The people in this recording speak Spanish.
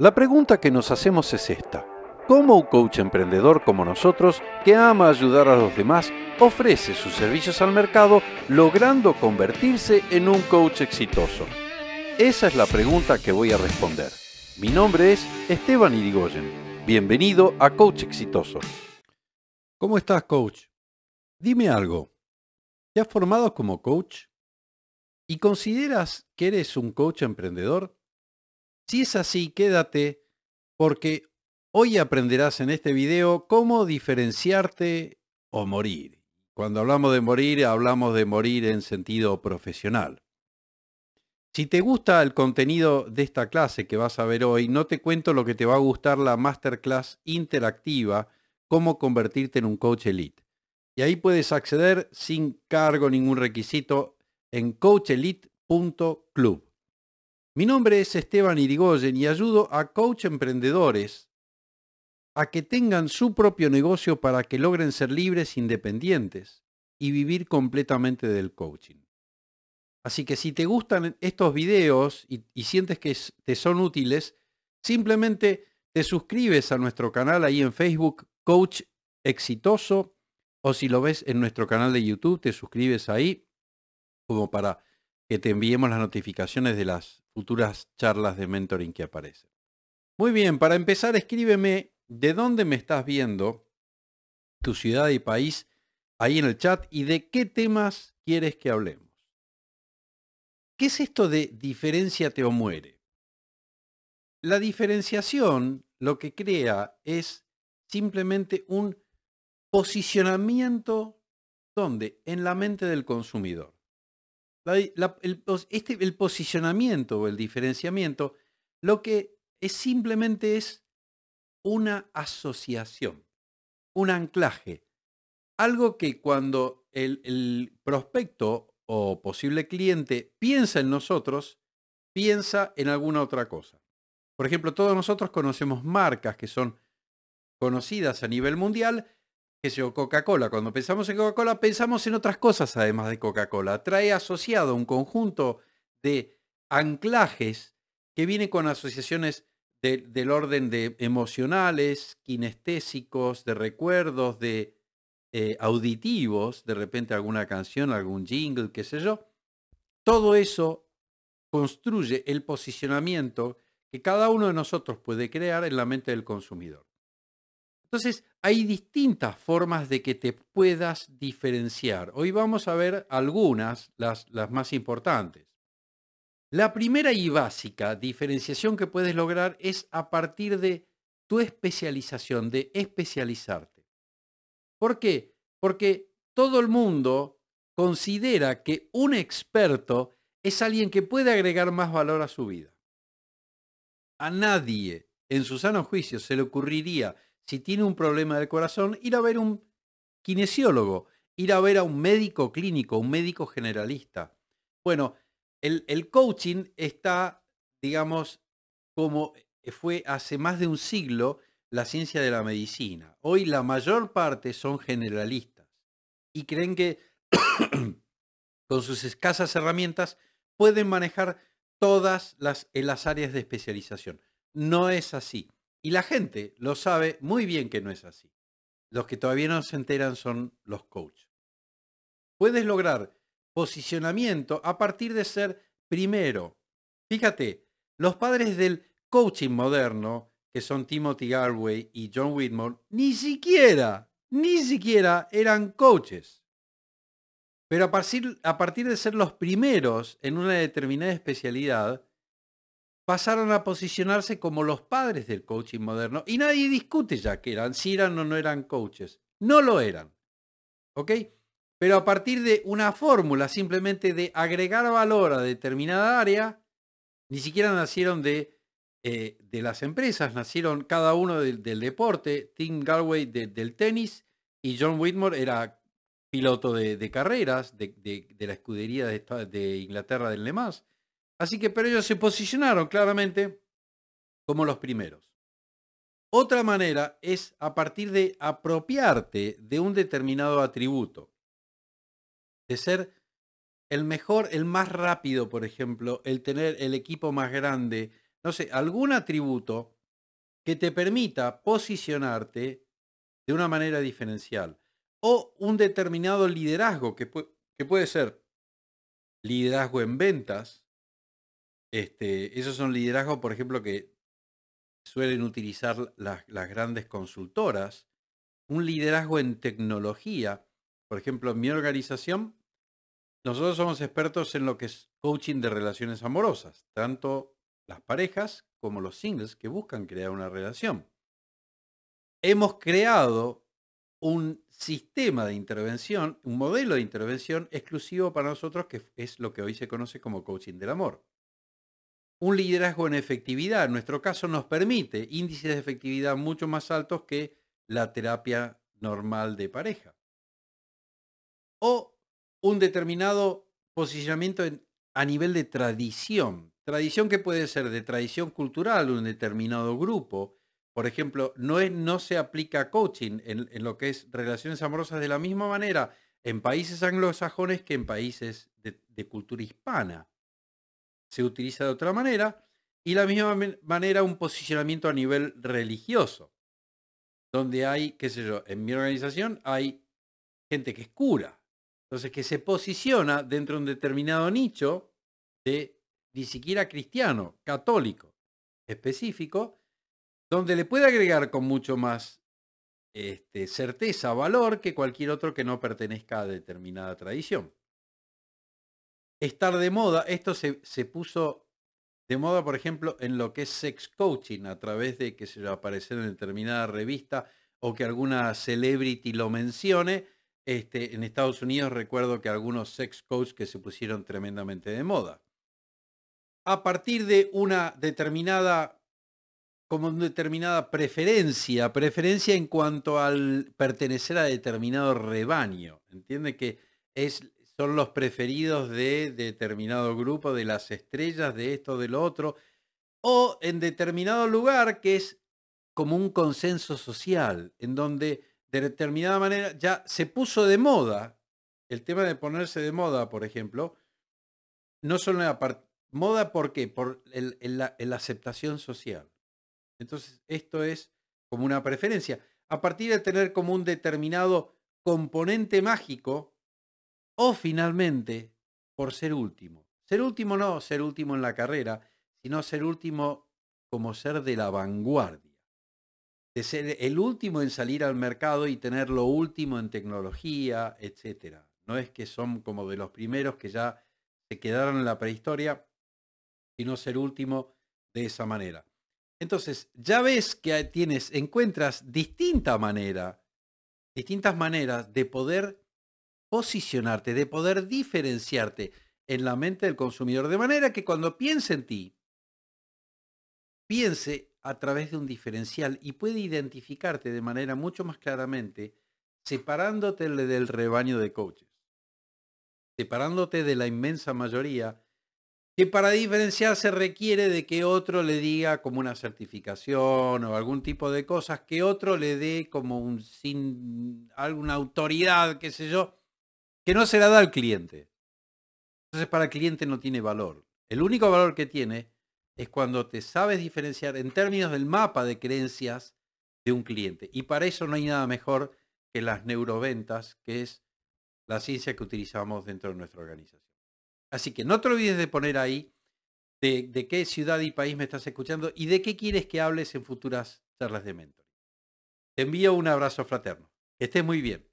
La pregunta que nos hacemos es esta. ¿Cómo un coach emprendedor como nosotros, que ama ayudar a los demás, ofrece sus servicios al mercado logrando convertirse en un coach exitoso? Esa es la pregunta que voy a responder. Mi nombre es Esteban Irigoyen. Bienvenido a Coach Exitoso. ¿Cómo estás, coach? Dime algo. ¿Te has formado como coach? ¿Y consideras que eres un coach emprendedor? Si es así, quédate porque hoy aprenderás en este video cómo diferenciarte o morir. Cuando hablamos de morir, hablamos de morir en sentido profesional. Si te gusta el contenido de esta clase que vas a ver hoy, no te cuento lo que te va a gustar la masterclass interactiva, cómo convertirte en un coach elite. Y ahí puedes acceder sin cargo ningún requisito en coachelite.club. Mi nombre es Esteban Irigoyen y ayudo a coach emprendedores a que tengan su propio negocio para que logren ser libres, independientes y vivir completamente del coaching. Así que si te gustan estos videos y, y, sientes que te son útiles, simplemente te suscribes a nuestro canal ahí en Facebook, Coach Exitoso, o si lo ves en nuestro canal de YouTube, te suscribes ahí como para que te enviemos las notificaciones de las futuras charlas de mentoring que aparecen. Muy bien, para empezar, escríbeme de dónde me estás viendo, tu ciudad y país, ahí en el chat, y de qué temas quieres que hablemos. ¿Qué es esto de diferenciate o muere? La diferenciación lo que crea es simplemente un posicionamiento donde en la mente del consumidor el, este, el posicionamiento o el diferenciamiento, lo que es simplemente es una asociación, un anclaje. Algo que cuando el prospecto o posible cliente piensa en nosotros, piensa en alguna otra cosa. Por ejemplo, todos nosotros conocemos marcas que son conocidas a nivel mundial que sea Coca-Cola. Cuando pensamos en Coca-Cola, pensamos en otras cosas además de Coca-Cola. Trae asociado un conjunto de anclajes que viene con asociaciones del orden de emocionales, kinestésicos, de recuerdos, de eh, auditivos, de repente alguna canción, algún jingle, qué sé yo. Todo eso construye el posicionamiento que cada uno de nosotros puede crear en la mente del consumidor. Entonces, hay distintas formas de que te puedas diferenciar. Hoy vamos a ver algunas, las, más importantes. La primera y básica diferenciación que puedes lograr es a partir de tu especialización, de especializarte. ¿Por qué? Porque todo el mundo considera que un experto es alguien que puede agregar más valor a su vida. A nadie en su sano juicio se le ocurriría si tiene un problema del corazón, ir a ver un kinesiólogo, ir a ver a un médico clínico, un médico generalista. Bueno, el, el coaching está, digamos, como fue hace más de un siglo la ciencia de la medicina. Hoy la mayor parte son generalistas y creen que con sus escasas herramientas pueden manejar todas las, las áreas de especialización. No es así. Y la gente lo sabe muy bien que no es así. Los que todavía no se enteran son los coaches. Puedes lograr posicionamiento a partir de ser primero. Fíjate, los padres del coaching moderno, que son Timothy Garway y John Whitmore, ni siquiera, ni siquiera eran coaches. Pero a partir, a partir de ser los primeros en una determinada especialidad, pasaron a posicionarse como los padres del coaching moderno y nadie discute ya que eran, si eran o no eran coaches. No lo eran. ¿Ok? Pero a partir de una fórmula simplemente de agregar valor a determinada área, ni siquiera nacieron de, eh, de las empresas, nacieron cada uno del, deporte. Tim Galway del tenis y John Whitmore era piloto de, carreras de, la escudería de, Inglaterra del Le Mans. Así que, pero ellos se posicionaron claramente como los primeros. Otra manera es a partir de apropiarte de un determinado atributo. De ser el mejor, el más rápido, por ejemplo, el tener el equipo más grande, no sé, algún atributo que te permita posicionarte de una manera diferencial. O un determinado liderazgo que, que puede ser liderazgo en ventas. Este, esos son liderazgos, por ejemplo, que suelen utilizar las, las grandes consultoras. Un liderazgo en tecnología. Por ejemplo, en mi organización, nosotros somos expertos en lo que es coaching de relaciones amorosas, tanto las parejas como los singles que buscan crear una relación. Hemos creado un sistema de intervención, un modelo de intervención exclusivo para nosotros que es lo que hoy se conoce como coaching del amor. Un liderazgo en efectividad, en nuestro caso, nos permite índices de efectividad mucho más altos que la terapia normal de pareja. O un determinado posicionamiento a nivel de tradición. Tradición que puede ser de tradición cultural, un determinado grupo, por ejemplo, no se aplica coaching en, lo que es relaciones amorosas de la misma manera en países anglosajones que en países de, cultura hispana. Se utiliza de otra manera y la misma manera un posicionamiento a nivel religioso, donde hay, qué sé yo, en mi organización hay gente que es cura, entonces que se posiciona dentro de un determinado nicho de ni siquiera cristiano, católico, específico, donde le puede agregar con mucho más este, certeza, valor que cualquier otro que no pertenezca a determinada tradición. Estar de moda, esto se, se puso de moda, por ejemplo, en lo que es sex coaching, a través de que se a aparecer en determinada revista o que alguna celebrity lo mencione. Este, en Estados Unidos recuerdo que algunos sex coaches que se pusieron tremendamente de moda. A partir de una determinada como una determinada preferencia, preferencia en cuanto al pertenecer a determinado rebaño. Entiende que es, son los preferidos de determinado grupo, de las estrellas, de esto, de otro, o en determinado lugar que es como un consenso social, en donde de determinada manera ya se puso de moda, el tema de ponerse de moda, por ejemplo, no solo en la moda, ¿por qué? Por la aceptación social. Entonces, esto es como una preferencia. A partir de tener como un determinado componente mágico, o finalmente, por ser último. Ser último no ser último en la carrera, sino ser último como ser de la vanguardia. De ser el último en salir al mercado y tener lo último en tecnología, etc. No es que son como de los primeros que ya se quedaron en la prehistoria, sino ser último de esa manera. Entonces, ya ves que tienes, encuentras distinta manera, distintas maneras de poder posicionarte, de poder diferenciarte en la mente del consumidor, de manera que cuando piense en ti, piense a través de un diferencial y puede identificarte de manera mucho más claramente, separándote del rebaño de coaches, separándote de la inmensa mayoría que para diferenciarse requiere de que otro le diga como una certificación o algún tipo de cosas, que otro le dé como un sin alguna autoridad, qué sé yo, que no se la da al cliente. Entonces para el cliente no tiene valor. El único valor que tiene es cuando te sabes diferenciar en términos del mapa de creencias de un cliente. Y para eso no hay nada mejor que las neuroventas, que es la ciencia que utilizamos dentro de nuestra organización. Así que no te olvides de poner ahí de, qué ciudad y país me estás escuchando y de qué quieres que hables en futuras charlas de mentoring. Te envío un abrazo fraterno. Que estés muy bien.